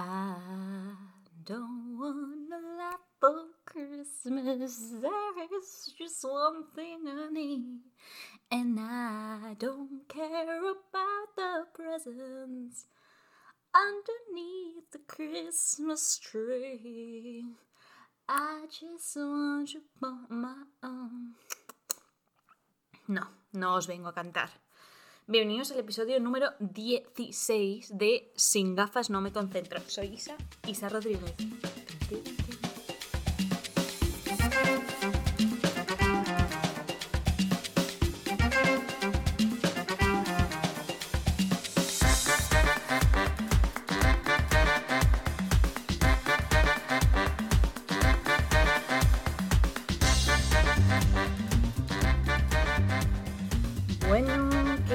I don't want a lot for Christmas. There's just one thing I need. And I don't care about the presents underneath the Christmas tree. I just want you for my own. No, no os vengo a cantar. Bienvenidos al episodio número 16 de Sin gafas no me concentro. Soy Isa, Isa Rodríguez.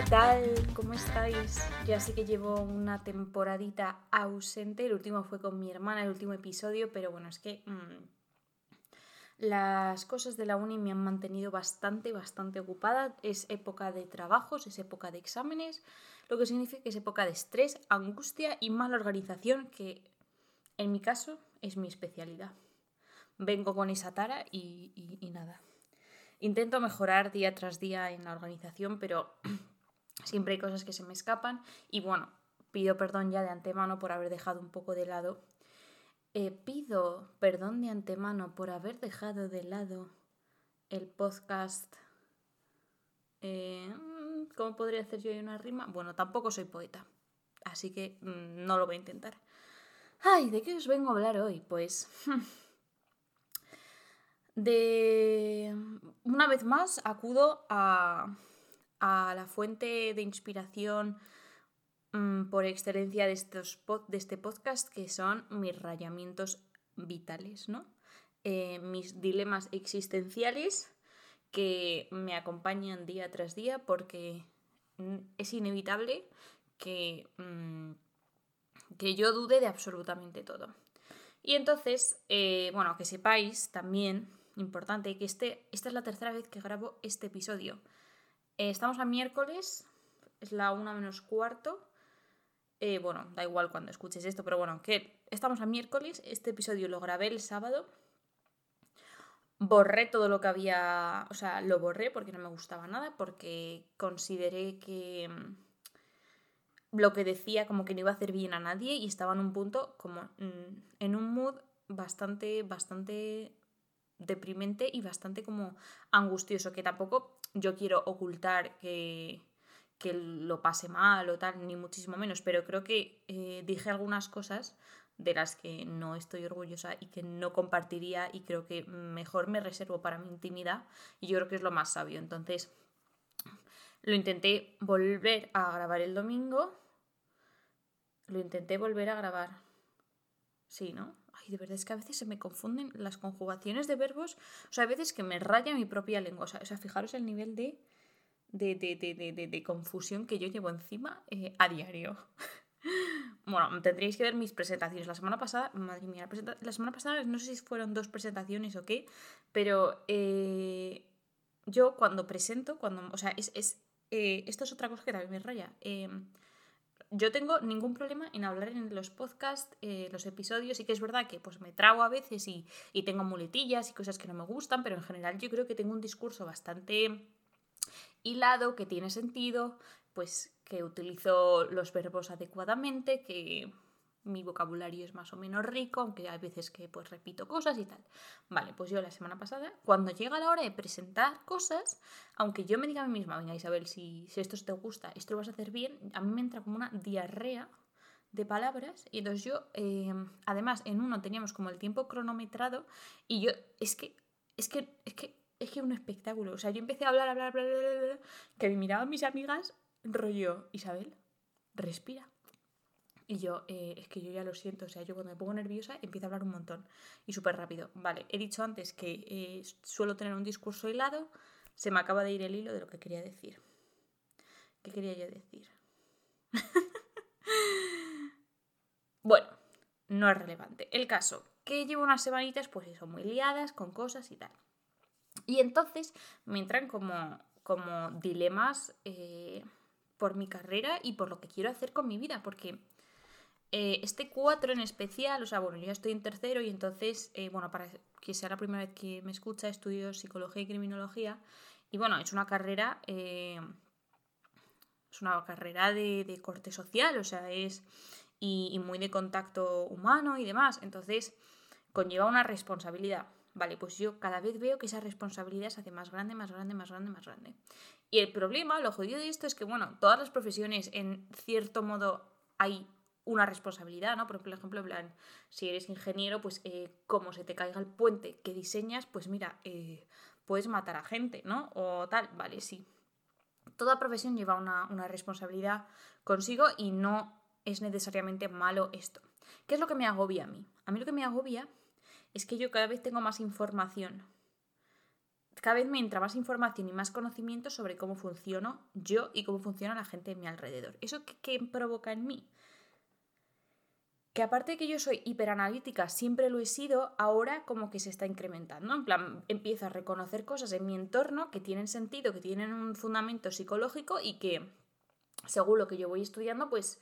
¿Qué tal? ¿Cómo estáis? Ya sé que llevo una temporadita ausente. El último fue con mi hermana, el último episodio, pero bueno, es que mm, las cosas de la uni me han mantenido bastante, bastante ocupada. Es época de trabajos, es época de exámenes, lo que significa que es época de estrés, angustia y mala organización, que en mi caso es mi especialidad. Vengo con esa tara y, nada. Intento mejorar día tras día en la organización, pero siempre hay cosas que se me escapan. Y bueno, pido perdón ya de antemano por haber dejado un poco de lado. Eh, pido perdón de antemano por haber dejado de lado el podcast. Eh, mm, ¿Cómo podría hacer yo una rima? Bueno, tampoco soy poeta, así que mm, no lo voy a intentar. Ay, ¿de qué os vengo a hablar hoy? Pues de una vez más acudo a, a la fuente de inspiración mm, por excelencia de, estos de este podcast, que son mis rayamientos vitales, ¿no? Eh, mis dilemas existenciales que me acompañan día tras día porque mm, es inevitable que, mm, que yo dude de absolutamente todo. Y entonces, eh, bueno, que sepáis también, importante, que este, esta es la tercera vez que grabo este episodio. Eh, estamos a miércoles, es la una menos cuarto. Eh, bueno, da igual cuando escuches esto, pero bueno, que estamos a miércoles. Este episodio lo grabé el sábado. Borré todo lo que había, o sea, lo borré porque no me gustaba nada, porque consideré que mm, lo que decía como que no iba a hacer bien a nadie y estaba en un punto como mm, en un mood bastante, bastante deprimente y bastante como angustioso, que tampoco yo quiero ocultar que, que lo pase mal o tal, ni muchísimo menos, pero creo que eh, dije algunas cosas de las que no estoy orgullosa y que no compartiría y creo que mejor me reservo para mi intimidad y yo creo que es lo más sabio. Entonces lo intenté volver a grabar el domingo, lo intenté volver a grabar. Sí, ¿no? Ay, de verdad es que a veces se me confunden las conjugaciones de verbos. O sea, a veces que me raya mi propia lengua. O sea, fijaros el nivel de, de, de, de, confusión que yo llevo encima eh, a diario. bueno, tendríais que ver mis presentaciones. La semana pasada, madre mía, la, semana pasada no sé si fueron dos presentaciones o qué, pero eh, yo cuando presento, cuando, o sea, es, es, eh, esto es otra cosa que también me raya. Yo tengo ningún problema en hablar en los podcasts, eh, los episodios, y que es verdad que pues me trago a veces y, y tengo muletillas y cosas que no me gustan, pero en general yo creo que tengo un discurso bastante hilado, que tiene sentido, pues que utilizo los verbos adecuadamente, que mi vocabulario es más o menos rico, aunque hay veces que pues repito cosas y tal. Vale, pues yo la semana pasada, cuando llega la hora de presentar cosas, aunque yo me diga a mí misma, venga Isabel, si, si esto te gusta, esto lo vas a hacer bien, a mí me entra como una diarrea de palabras y entonces yo, eh, además en uno teníamos como el tiempo cronometrado y yo, es que, es que, es que, es que un espectáculo, o sea, yo empecé a hablar, hablar, hablar, hablar, hablar, que me miraban mis amigas, rollo, Isabel, respira. Y yo, eh, es que yo ya lo siento, o sea, yo cuando me pongo nerviosa empiezo a hablar un montón y súper rápido. Vale, he dicho antes que eh, suelo tener un discurso hilado, se me acaba de ir el hilo de lo que quería decir. ¿Qué quería yo decir? bueno, no es relevante. El caso, que llevo unas semanitas, pues eso, muy liadas con cosas y tal. Y entonces me entran como, como dilemas eh, por mi carrera y por lo que quiero hacer con mi vida, porque eh, este 4 en especial, o sea, bueno, yo ya estoy en tercero y entonces, eh, bueno, para que sea la primera vez que me escucha, estudio psicología y criminología. Y bueno, es una carrera, eh, es una carrera de, corte social, o sea, es y, muy de contacto humano y demás. Entonces, conlleva una responsabilidad. Vale, pues yo cada vez veo que esa responsabilidad se hace más grande, más grande, más grande, más grande. Y el problema, lo jodido de esto es que, bueno, todas las profesiones en cierto modo hay una responsabilidad, ¿no? Por ejemplo, en plan, si eres ingeniero, pues eh, como se te caiga el puente que diseñas, pues mira, eh, puedes matar a gente, ¿no? O tal, vale, sí. Toda profesión lleva una, una responsabilidad consigo y no es necesariamente malo esto. ¿Qué es lo que me agobia a mí? A mí lo que me agobia es que yo cada vez tengo más información. Cada vez me entra más información y más conocimiento sobre cómo funciono yo y cómo funciona la gente de mi alrededor. ¿Eso qué, qué provoca en mí? Que aparte de que yo soy hiperanalítica, siempre lo he sido, ahora como que se está incrementando. En plan, empiezo a reconocer cosas en mi entorno que tienen sentido, que tienen un fundamento psicológico y que, según lo que yo voy estudiando, pues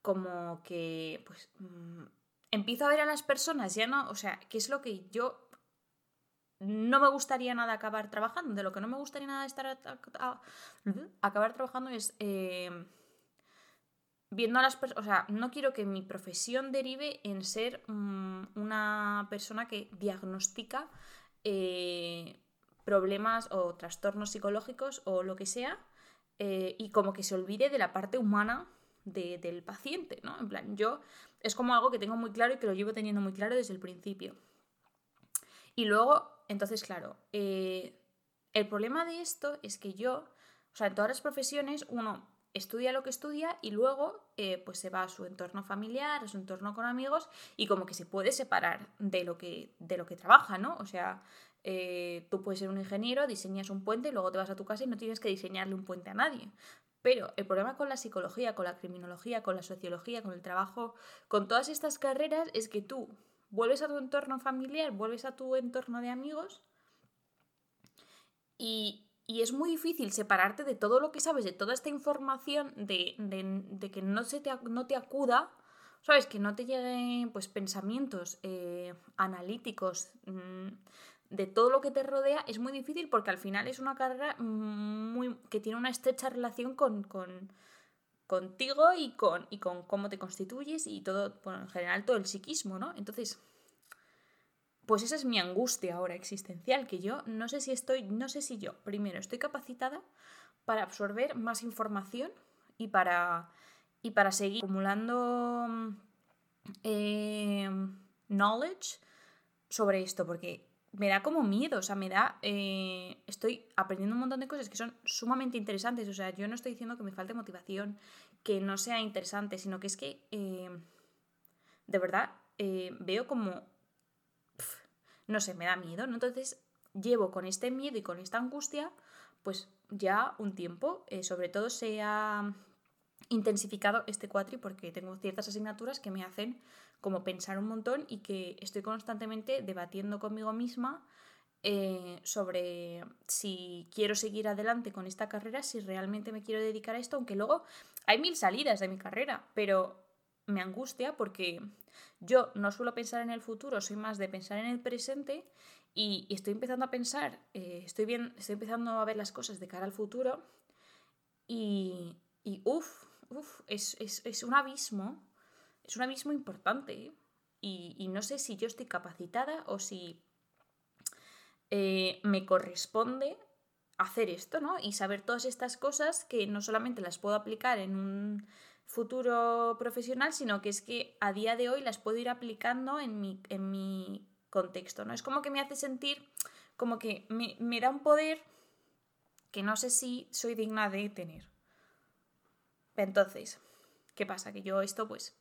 como que, pues, mm, empiezo a ver a las personas, ya no, o sea, qué es lo que yo no me gustaría nada acabar trabajando, de lo que no me gustaría nada estar acabar trabajando es... Eh, viendo a las personas, o sea, no quiero que mi profesión derive en ser mm, una persona que diagnostica eh, problemas o trastornos psicológicos o lo que sea eh, y como que se olvide de la parte humana del paciente, ¿no? En plan, yo es como algo que tengo muy claro y que lo llevo teniendo muy claro desde el principio. Y luego, entonces, claro, eh, el problema de esto es que yo, o sea, en todas las profesiones, uno estudia lo que estudia y luego eh, pues se va a su entorno familiar, a su entorno con amigos y como que se puede separar de lo que, de lo que trabaja, ¿no? O sea, eh, tú puedes ser un ingeniero, diseñas un puente y luego te vas a tu casa y no tienes que diseñarle un puente a nadie. Pero el problema con la psicología, con la criminología, con la sociología, con el trabajo, con todas estas carreras es que tú vuelves a tu entorno familiar, vuelves a tu entorno de amigos y, y es muy difícil separarte de todo lo que sabes, de toda esta información, de, que no, se te, no te acuda, ¿sabes? Que no te lleguen pues, pensamientos eh, analíticos mm, de todo lo que te rodea, es muy difícil porque al final es una carrera muy, que tiene una estrecha relación con, con contigo y con, y con cómo te constituyes y todo, bueno, en general todo el psiquismo, ¿no? Entonces, pues esa es mi angustia ahora existencial, que yo no sé si estoy, no sé si yo, primero, estoy capacitada para absorber más información y para, y para seguir acumulando eh, knowledge sobre esto, porque me da como miedo, o sea, me da, eh, estoy aprendiendo un montón de cosas que son sumamente interesantes, o sea, yo no estoy diciendo que me falte motivación, que no sea interesante, sino que es que, eh, de verdad, veo como no sé, me da miedo, ¿no? Entonces llevo con este miedo y con esta angustia, pues ya un tiempo, eh, sobre todo se ha intensificado este cuatri porque tengo ciertas asignaturas que me hacen como pensar un montón y que estoy constantemente debatiendo conmigo misma eh, sobre si quiero seguir adelante con esta carrera, si realmente me quiero dedicar a esto, aunque luego hay mil salidas de mi carrera, pero me angustia porque yo no suelo pensar en el futuro, soy más de pensar en el presente y, estoy empezando a pensar, eh, estoy, bien, estoy empezando a ver las cosas de cara al futuro y, y uff, uf, es, un abismo, es un abismo importante y, y, no sé si yo estoy capacitada o si eh, me corresponde hacer esto, ¿no? Y saber todas estas cosas que no solamente las puedo aplicar en un futuro profesional, sino que es que a día de hoy las puedo ir aplicando en mi, en mi contexto, ¿no? Es como que me hace sentir como que me, me da un poder que no sé si soy digna de tener. Entonces, ¿qué pasa? Que yo esto pues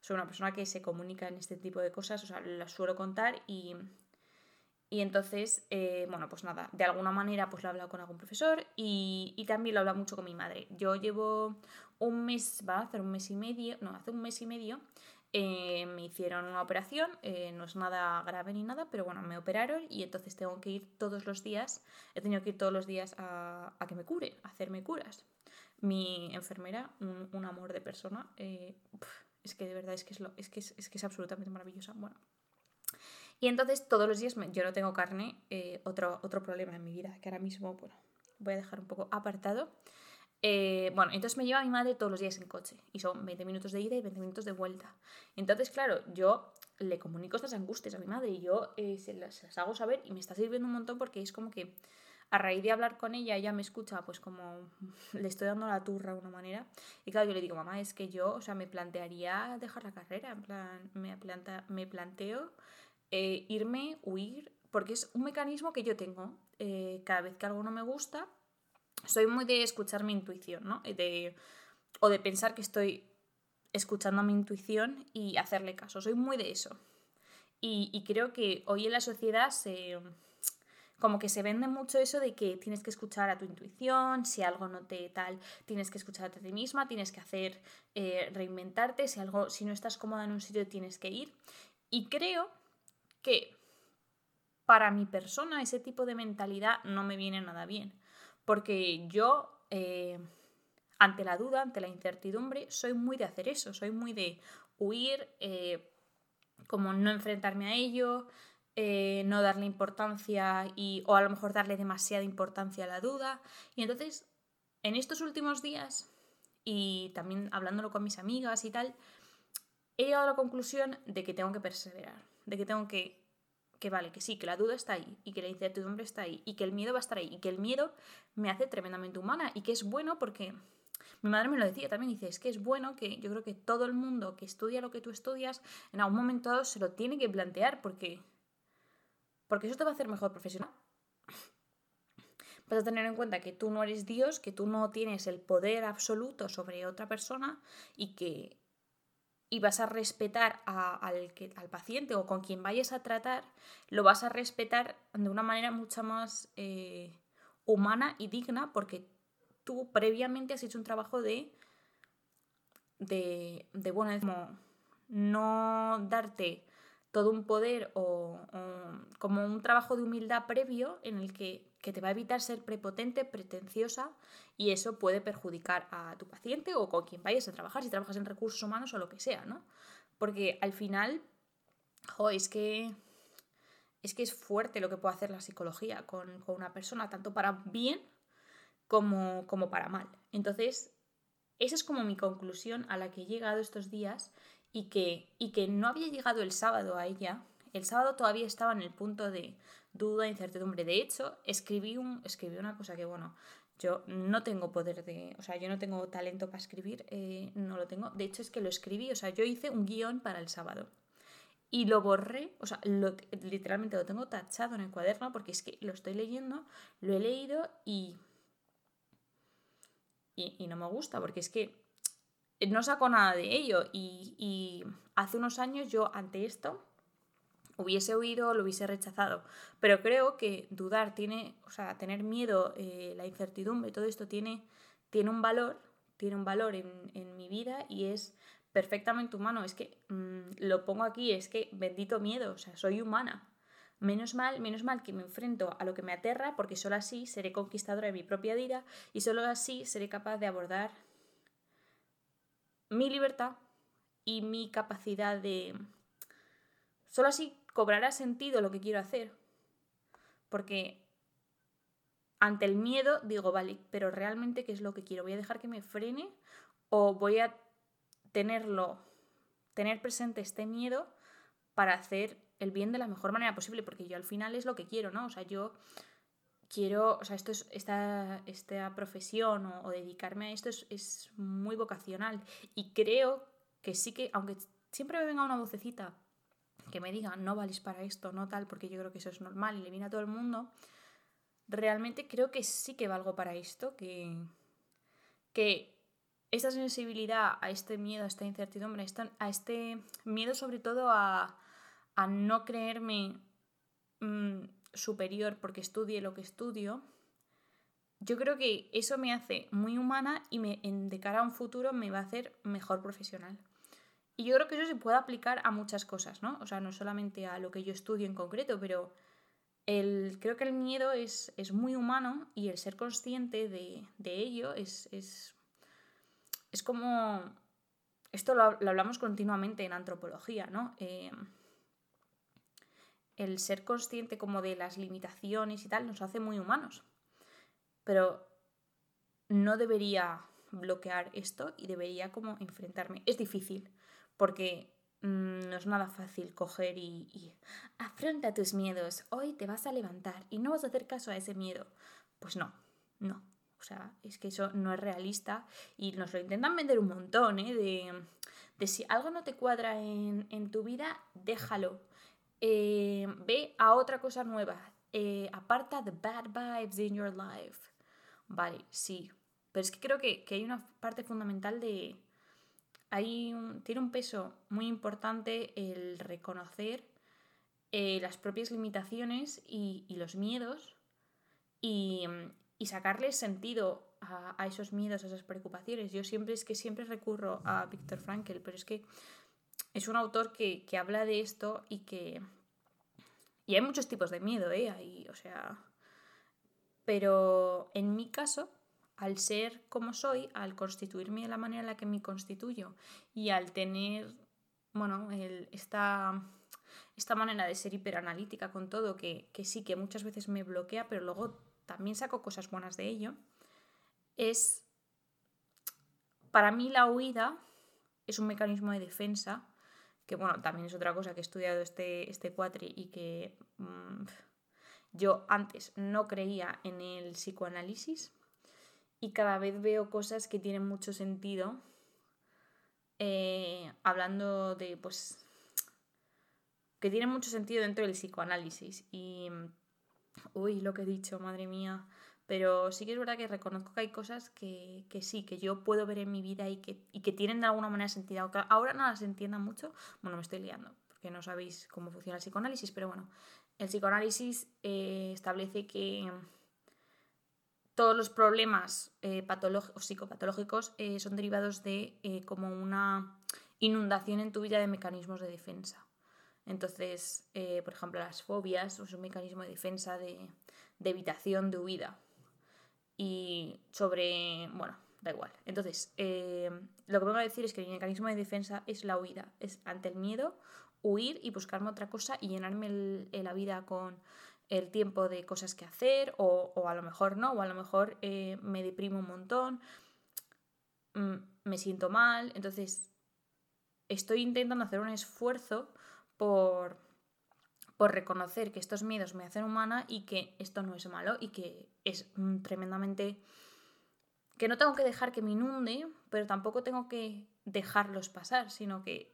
soy una persona que se comunica en este tipo de cosas, o sea, las suelo contar y y entonces, eh, bueno, pues nada, de alguna manera pues lo he hablado con algún profesor y, también lo he hablado mucho con mi madre. Yo llevo un mes, va a hacer un mes y medio, no, hace un mes y medio eh, me hicieron una operación, eh, no es nada grave ni nada, pero bueno, me operaron y entonces tengo que ir todos los días, he tenido que ir todos los días a, que me curen, a hacerme curas. Mi enfermera, un, amor de persona, Es que de verdad es que es, es, que es, que es absolutamente maravillosa. Bueno. Y entonces todos los días yo no tengo carne, eh, otro, otro problema en mi vida, que ahora mismo, bueno, voy a dejar un poco apartado. Eh, bueno, entonces me lleva mi madre todos los días en coche y son 20 minutos de ida y 20 minutos de vuelta. Entonces, claro, yo le comunico estas angustias a mi madre y yo eh, se, las, hago saber y me está sirviendo un montón porque es como que a raíz de hablar con ella, ella me escucha, pues como le estoy dando la turra de una manera. Y claro, yo le digo, mamá, es que yo, o sea, me plantearía dejar la carrera, en plan, me, planta, me planteo eh, irme, huir, porque es un mecanismo que yo tengo. cada vez que algo no me gusta, soy muy de escuchar mi intuición, ¿no? De, o de pensar que estoy escuchando mi intuición y hacerle caso. Soy muy de eso. Y, creo que hoy en la sociedad se, como que se vende mucho eso de que tienes que escuchar a tu intuición, si algo no te tal, tienes que escuchar a ti misma, tienes que hacer, eh, reinventarte, si algo, si no estás cómoda en un sitio tienes que ir. Y creo que para mi persona ese tipo de mentalidad no me viene nada bien. Porque yo, eh, ante la duda, ante la incertidumbre, soy muy de hacer eso, soy muy de huir, eh, como no enfrentarme a ello, eh, no darle importancia y, o a lo mejor darle demasiada importancia a la duda. Y entonces, en estos últimos días, y también hablándolo con mis amigas y tal, he llegado a la conclusión de que tengo que perseverar, de que tengo que que vale, que sí, que la duda está ahí y que la incertidumbre está ahí y que el miedo va a estar ahí y que el miedo me hace tremendamente humana y que es bueno porque mi madre me lo decía también, dice, es que es bueno que yo creo que todo el mundo que estudia lo que tú estudias en algún momento dado se lo tiene que plantear porque porque eso te va a hacer mejor profesional. Vas a tener en cuenta que tú no eres Dios, que tú no tienes el poder absoluto sobre otra persona y que y vas a respetar al, que, al paciente o con quien vayas a tratar, lo vas a respetar de una manera mucho más eh, humana y digna porque tú previamente has hecho un trabajo de, de, de bueno, como no darte todo un poder o, como un trabajo de humildad previo en el que, que, te va a evitar ser prepotente, pretenciosa y eso puede perjudicar a tu paciente o con quien vayas a trabajar, si trabajas en recursos humanos o lo que sea, ¿no? Porque al final, jo, es que es que es fuerte lo que puede hacer la psicología con, con una persona, tanto para bien como, como para mal. Entonces, esa es como mi conclusión a la que he llegado estos días y que, y que no había llegado el sábado a ella. El sábado todavía estaba en el punto de duda, incertidumbre. De hecho, escribí, un, escribí una cosa que, bueno, yo no tengo poder de, o sea, yo no tengo talento para escribir, eh, no lo tengo. De hecho, es que lo escribí, o sea, yo hice un guion para el sábado. Y lo borré, o sea, literalmente lo tengo tachado en el cuaderno porque es que lo estoy leyendo, lo he leído y, y, y no me gusta porque es que no saco nada de ello. Y, hace unos años yo ante esto hubiese oído, lo hubiese rechazado. Pero creo que dudar tiene, o sea, tener miedo, eh, la incertidumbre, todo esto tiene, tiene un valor, tiene un valor en, mi vida y es perfectamente humano. Es que mm, lo pongo aquí, es que bendito miedo, o sea, soy humana. Menos mal, menos mal que me enfrento a lo que me aterra, porque solo así seré conquistadora de mi propia vida y solo así seré capaz de abordar mi libertad y mi capacidad de... Solo así cobrará sentido lo que quiero hacer. Porque ante el miedo digo, vale, pero realmente qué es lo que quiero? ¿Voy a dejar que me frene o voy a tenerlo, tener presente este miedo para hacer el bien de la mejor manera posible? Porque yo al final es lo que quiero, ¿no? O sea, yo quiero, o sea, esto es, esta, esta profesión o, dedicarme a esto es, muy vocacional. Y creo que sí que, aunque siempre me venga una vocecita que me diga, no vales para esto, no tal, porque yo creo que eso es normal y le viene a todo el mundo, realmente creo que sí que valgo para esto, que, que esta sensibilidad a este miedo, a esta incertidumbre, a este miedo sobre todo a, a no creerme... Mm, superior porque estudie lo que estudio, yo creo que eso me hace muy humana y me, en, de cara a un futuro me va a hacer mejor profesional. Y yo creo que eso se puede aplicar a muchas cosas, ¿no? O sea, no solamente a lo que yo estudio en concreto, pero el, creo que el miedo es, es muy humano y el ser consciente de, de ello es, es, es como esto lo, hablamos continuamente en antropología, ¿no? Eh, el ser consciente como de las limitaciones y tal nos hace muy humanos. Pero no debería bloquear esto y debería como enfrentarme. Es difícil, porque mm, no es nada fácil coger y, y, afronta tus miedos. Hoy te vas a levantar y no vas a hacer caso a ese miedo. Pues no, no. O sea, es que eso no es realista y nos lo intentan vender un montón, ¿eh? De, si algo no te cuadra en, tu vida, déjalo. Eh, ve a otra cosa nueva. Eh, aparta the bad vibes in your life. Vale, sí. Pero es que creo que, hay una parte fundamental de... Hay tiene un peso muy importante el reconocer eh, las propias limitaciones y, los miedos y, y sacarle sentido a, esos miedos, a esas preocupaciones. Yo siempre es que siempre recurro a Víctor Frankl, pero es que es un autor que, habla de esto y que... Y hay muchos tipos de miedo, ¿eh? Ahí, o sea... Pero en mi caso, al ser como soy, al constituirme de la manera en la que me constituyo y al tener, bueno, esta, esta manera de ser hiperanalítica con todo, que, que sí, que muchas veces me bloquea, pero luego también saco cosas buenas de ello, es, para mí la huida es un mecanismo de defensa, que bueno, también es otra cosa que he estudiado este, este cuatri y que mm, yo antes no creía en el psicoanálisis y cada vez veo cosas que tienen mucho sentido eh, hablando de pues que tienen mucho sentido dentro del psicoanálisis y Uy, lo que he dicho, madre mía. Pero sí que es verdad que reconozco que hay cosas que, sí, que yo puedo ver en mi vida y que, que tienen de alguna manera sentido. Ahora no las entienda mucho, bueno, me estoy liando, porque no sabéis cómo funciona el psicoanálisis, pero bueno, el psicoanálisis eh, establece que todos los problemas eh, patológicos, psicopatológicos eh, son derivados de como una inundación en tu vida de mecanismos de defensa. Entonces, eh, por ejemplo, las fobias es un mecanismo de defensa, de, evitación, de huida. Y sobre, bueno, da igual. Entonces, eh, lo que vengo a decir es que mi mecanismo de defensa es la huida. Es ante el miedo, huir y buscarme otra cosa y llenarme la vida con el tiempo de cosas que hacer o, a lo mejor no, o a lo mejor eh, me deprimo un montón, mm, me siento mal. Entonces, estoy intentando hacer un esfuerzo por, por reconocer que estos miedos me hacen humana y que esto no es malo y que es mm, tremendamente... que no tengo que dejar que me inunde, pero tampoco tengo que dejarlos pasar, sino que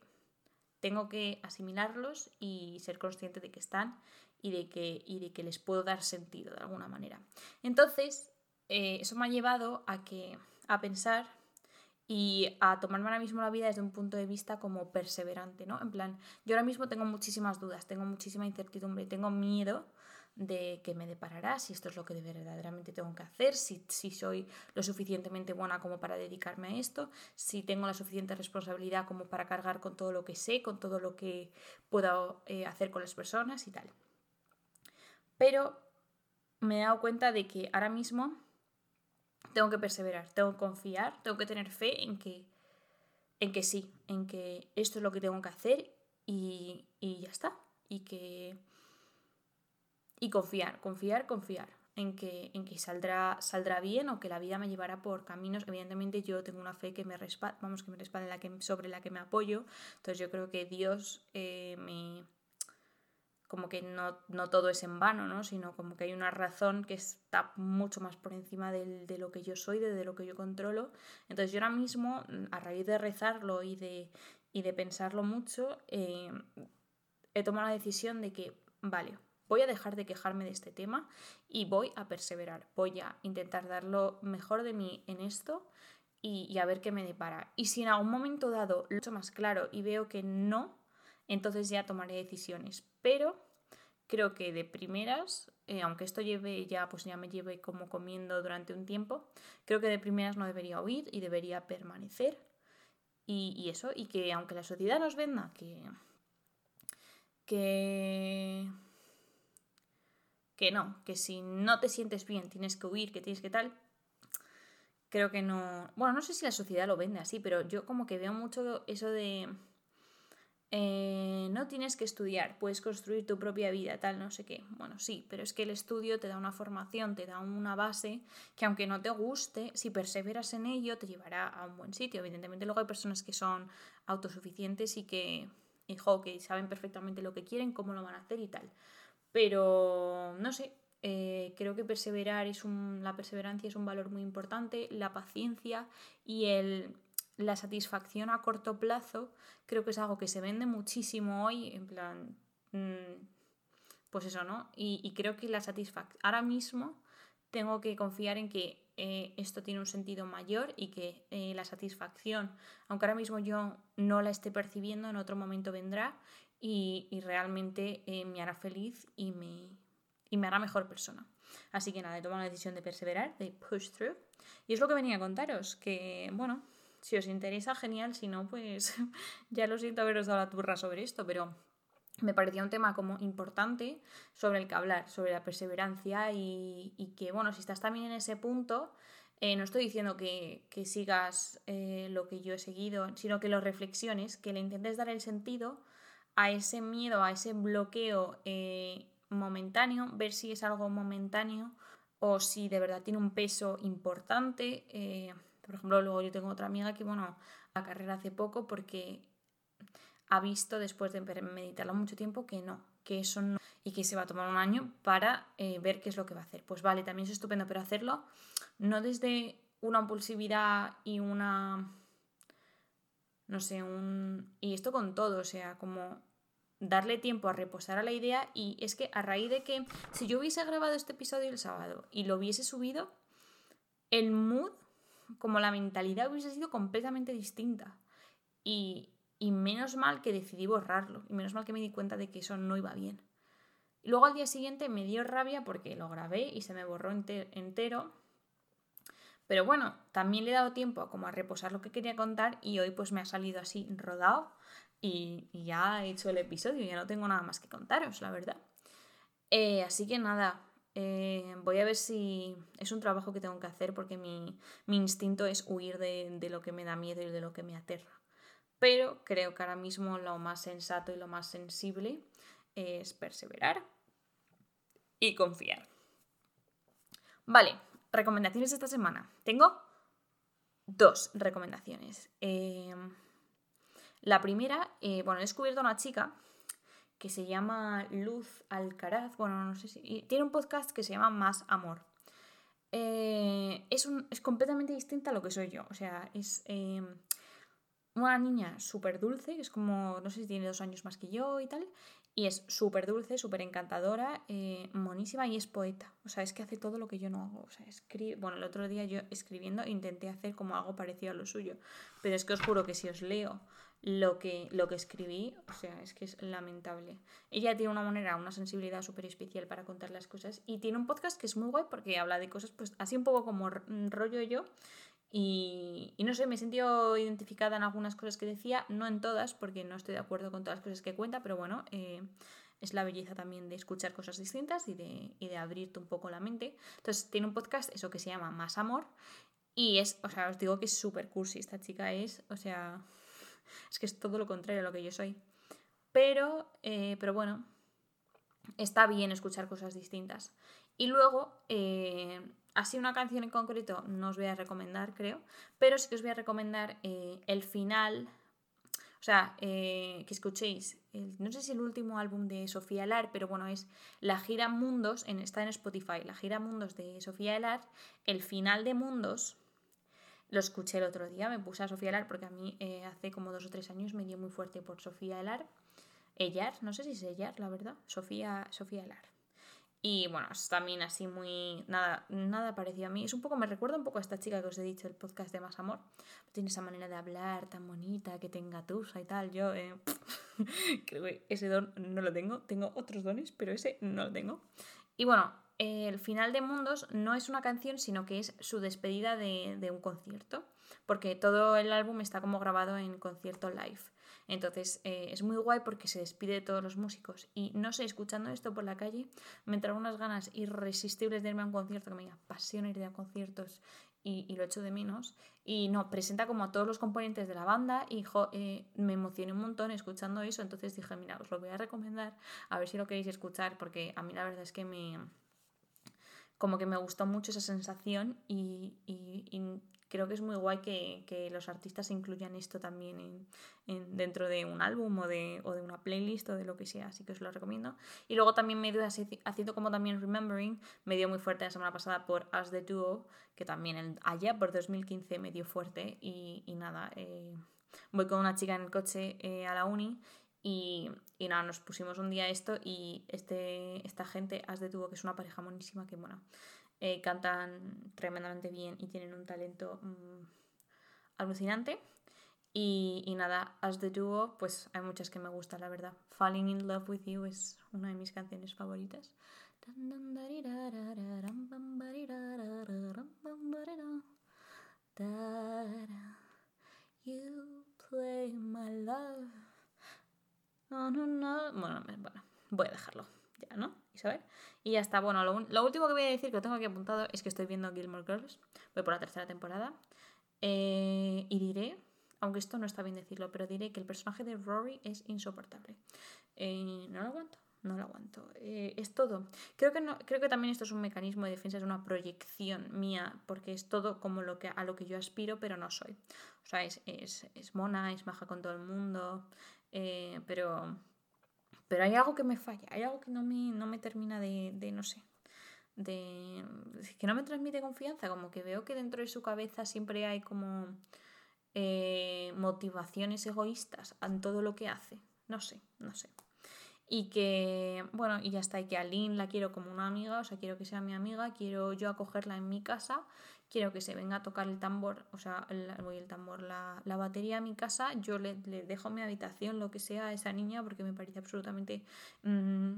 tengo que asimilarlos y ser consciente de que están y de que, y de que les puedo dar sentido de alguna manera. Entonces, eh, eso me ha llevado a, que, a pensar y a tomarme ahora mismo la vida desde un punto de vista como perseverante, ¿no? En plan, yo ahora mismo tengo muchísimas dudas, tengo muchísima incertidumbre, tengo miedo de que me deparará, si esto es lo que verdaderamente tengo que hacer, si, si soy lo suficientemente buena como para dedicarme a esto, si tengo la suficiente responsabilidad como para cargar con todo lo que sé, con todo lo que puedo eh, hacer con las personas y tal. Pero me he dado cuenta de que ahora mismo tengo que perseverar, tengo que confiar, tengo que tener fe en que, en que sí, en que esto es lo que tengo que hacer y, y ya está. Y que. Y confiar, confiar, confiar en que, en que saldrá, saldrá bien o que la vida me llevará por caminos. Evidentemente, yo tengo una fe que me respalda, vamos, que me respalda sobre la que me apoyo. Entonces, yo creo que Dios eh, me como que no, todo es en vano, ¿no? sino como que hay una razón que está mucho más por encima de lo que yo soy, de, lo que yo controlo. Entonces yo ahora mismo, a raíz de rezarlo y de, y de pensarlo mucho, eh, he tomado la decisión de que, vale, voy a dejar de quejarme de este tema y voy a perseverar, voy a intentar dar lo mejor de mí en esto y, y a ver qué me depara. Y si en algún momento dado lo he hecho más claro y veo que no, entonces ya tomaré decisiones. Pero creo que de primeras, eh, aunque esto lleve ya, pues ya me lleve como comiendo durante un tiempo, creo que de primeras no debería huir y debería permanecer. Y, eso, y que aunque la sociedad nos venda que, que, que no, que si no te sientes bien tienes que huir, que tienes que tal, creo que no... Bueno, no sé si la sociedad lo vende así, pero yo como que veo mucho eso de... Eh, no tienes que estudiar, puedes construir tu propia vida, tal, no sé qué. Bueno, sí, pero es que el estudio te da una formación, te da una base que aunque no te guste, si perseveras en ello, te llevará a un buen sitio. Evidentemente luego hay personas que son autosuficientes y que, hijo, que saben perfectamente lo que quieren, cómo lo van a hacer y tal. Pero, no sé, eh, creo que perseverar es un, la perseverancia es un valor muy importante, la paciencia y el, la satisfacción a corto plazo creo que es algo que se vende muchísimo hoy, en plan, mm, pues eso, ¿no? Y, creo que la satisfacción, ahora mismo tengo que confiar en que eh, esto tiene un sentido mayor y que eh, la satisfacción, aunque ahora mismo yo no la esté percibiendo, en otro momento vendrá y, realmente me hará feliz y me, y me hará mejor persona. Así que nada, he tomado la decisión de perseverar, de push through. Y es lo que venía a contaros, que bueno, si os interesa, genial, si no, pues ya lo siento haberos dado la turra sobre esto, pero me parecía un tema como importante sobre el que hablar, sobre la perseverancia y, que, bueno, si estás también en ese punto, eh, no estoy diciendo que, sigas eh, lo que yo he seguido, sino que lo reflexiones, que le intentes dar el sentido a ese miedo, a ese bloqueo eh, momentáneo, ver si es algo momentáneo o si de verdad tiene un peso importante. Por ejemplo, luego yo tengo otra amiga que, bueno, a carrera hace poco porque ha visto después de meditarlo mucho tiempo que no, que eso no, y que se va a tomar un año para eh, ver qué es lo que va a hacer. Pues vale, también es estupendo, pero hacerlo no desde una impulsividad y una... No sé, un... Y esto con todo, o sea, como darle tiempo a reposar a la idea y es que a raíz de que si yo hubiese grabado este episodio el sábado y lo hubiese subido, el mood, como la mentalidad hubiese sido completamente distinta. Y, y menos mal que decidí borrarlo y menos mal que me di cuenta de que eso no iba bien. Y luego al día siguiente me dio rabia porque lo grabé y se me borró entero. Pero bueno, también le he dado tiempo a como a reposar lo que quería contar y hoy pues me ha salido así rodado y, ya he hecho el episodio, ya no tengo nada más que contaros, la verdad. Eh, así que nada, eh, voy a ver si es un trabajo que tengo que hacer porque mi, instinto es huir de, lo que me da miedo y de lo que me aterra. Pero creo que ahora mismo lo más sensato y lo más sensible es perseverar y confiar. Vale, recomendaciones esta semana. Tengo dos recomendaciones. Eh, la primera, eh, bueno, he descubierto a una chica que se llama Luz Alcaraz, bueno, no sé si... Tiene un podcast que se llama Más Amor. Eh, es, es, completamente distinta a lo que soy yo, o sea, es em, una niña súper dulce, es como, no sé si tiene dos años más que yo y tal, y es súper dulce, súper encantadora, eh, monísima y es poeta. O sea, es que hace todo lo que yo no hago. O sea, escribe... Bueno, el otro día yo escribiendo intenté hacer como algo parecido a lo suyo. Pero es que os juro que si os leo lo que, lo que escribí, o sea, es que es lamentable. Ella tiene una manera, una sensibilidad súper especial para contar las cosas y tiene un podcast que es muy guay porque habla de cosas pues así un poco como rollo yo y, y, no sé, me he sentido identificada en algunas cosas que decía, no en todas porque no estoy de acuerdo con todas las cosas que cuenta, pero bueno, eh, es la belleza también de escuchar cosas distintas y de, y de abrirte un poco la mente. Entonces tiene un podcast, eso que se llama Más Amor y es, o sea, os digo que es súper cursi, esta chica es, o sea es que es todo lo contrario a lo que yo soy. Pero, eh, pero bueno, está bien escuchar cosas distintas. Y luego, eh, así una canción en concreto no os voy a recomendar, creo, pero sí que os voy a recomendar eh, el final, o sea, que escuchéis, no sé si el último álbum de Sofía Elar, pero bueno, es la gira Mundos, en, está en Spotify, la gira Mundos de Sofía Elar, el final de Mundos, lo escuché el otro día, me puse a Sofía Elar porque a mí eh, hace como dos o tres años me dio muy fuerte por Sofía Elar. Ellar, no sé si es Ellar, la verdad. Sofía, Sofía Elar. Y bueno, es también así muy. Nada, nada parecido a mí. Es un poco, me recuerda un poco a esta chica que os he dicho, el podcast de Más Amor. Tiene esa manera de hablar tan bonita, que tenga tusa y tal. Yo eh, creo que ese don no lo tengo. Tengo otros dones, pero ese no lo tengo. Y bueno, el final de Mundos no es una canción, sino que es su despedida de, un concierto, porque todo el álbum está como grabado en concierto live. Entonces eh, es muy guay porque se despide de todos los músicos. Y no sé, escuchando esto por la calle, me entraron unas ganas irresistibles de irme a un concierto, que me apasiona ir a conciertos y, lo echo de menos. Y no, presenta como a todos los componentes de la banda y eh, me emocioné un montón escuchando eso, entonces dije, mira, os lo voy a recomendar, a ver si lo queréis escuchar, porque a mí la verdad es que me... como que me gustó mucho esa sensación y, y creo que es muy guay que, los artistas incluyan esto también en, dentro de un álbum o de, o de, una playlist o de lo que sea, así que os lo recomiendo. Y luego también me dio haciendo como también Remembering, me dio muy fuerte la semana pasada por As the Duo, que también allá por 2015 me dio fuerte y, nada, eh, voy con una chica en el coche eh, a la uni y, y, nada, nos pusimos un día esto y este, esta gente, As the Duo, que es una pareja monísima, que bueno, eh, cantan tremendamente bien y tienen un talento mm, alucinante. Y, y, nada, As the Duo, pues hay muchas que me gustan, la verdad. Falling in Love with You es una de mis canciones favoritas. You play my love. No, no, no. Bueno, bueno, voy a dejarlo ya, ¿no? Isabel. Y ya está. Bueno, lo, último que voy a decir que lo tengo aquí apuntado es que estoy viendo Gilmore Girls. Voy por la tercera temporada. Eh, y diré, aunque esto no está bien decirlo, pero diré que el personaje de Rory es insoportable. Eh, no lo aguanto. No lo aguanto. Eh, es todo. Creo que, creo que también esto es un mecanismo de defensa, es una proyección mía, porque es todo como lo que, a lo que yo aspiro, pero no soy. O sea, es, es, es mona, es maja con todo el mundo, pero pero hay algo que me falla, hay algo que no me, no me termina de, de, no sé, de... que no me transmite confianza, como que veo que dentro de su cabeza siempre hay como eh, motivaciones egoístas en todo lo que hace, no sé, no sé. Y que, bueno, y ya está, y que a Lynn la quiero como una amiga, o sea, quiero que sea mi amiga, quiero yo acogerla en mi casa quiero que se venga a tocar el tambor, o sea, el, el tambor, la, batería a mi casa, yo le, dejo mi habitación, lo que sea, a esa niña, porque me parece absolutamente mm,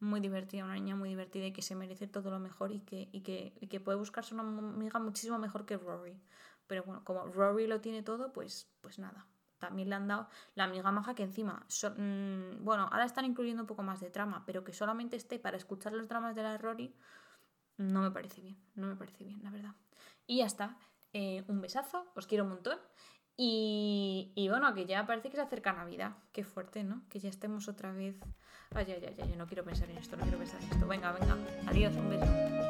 muy divertida, una niña muy divertida y que se merece todo lo mejor y que, y que, puede buscarse una amiga muchísimo mejor que Rory. Pero bueno, como Rory lo tiene todo, pues, pues nada. También le han dado la amiga maja que encima, mm, bueno, ahora están incluyendo un poco más de trama, pero que solamente esté para escuchar los dramas de la Rory, no me parece bien, no me parece bien, la verdad. Y ya está. Eh, un besazo, os quiero un montón. Y, y, bueno, que ya parece que se acerca Navidad. Qué fuerte, ¿no? Que ya estemos otra vez. Ay, ay, ay, ay, yo no quiero pensar en esto, no quiero pensar en esto. Venga, venga. Adiós, un beso.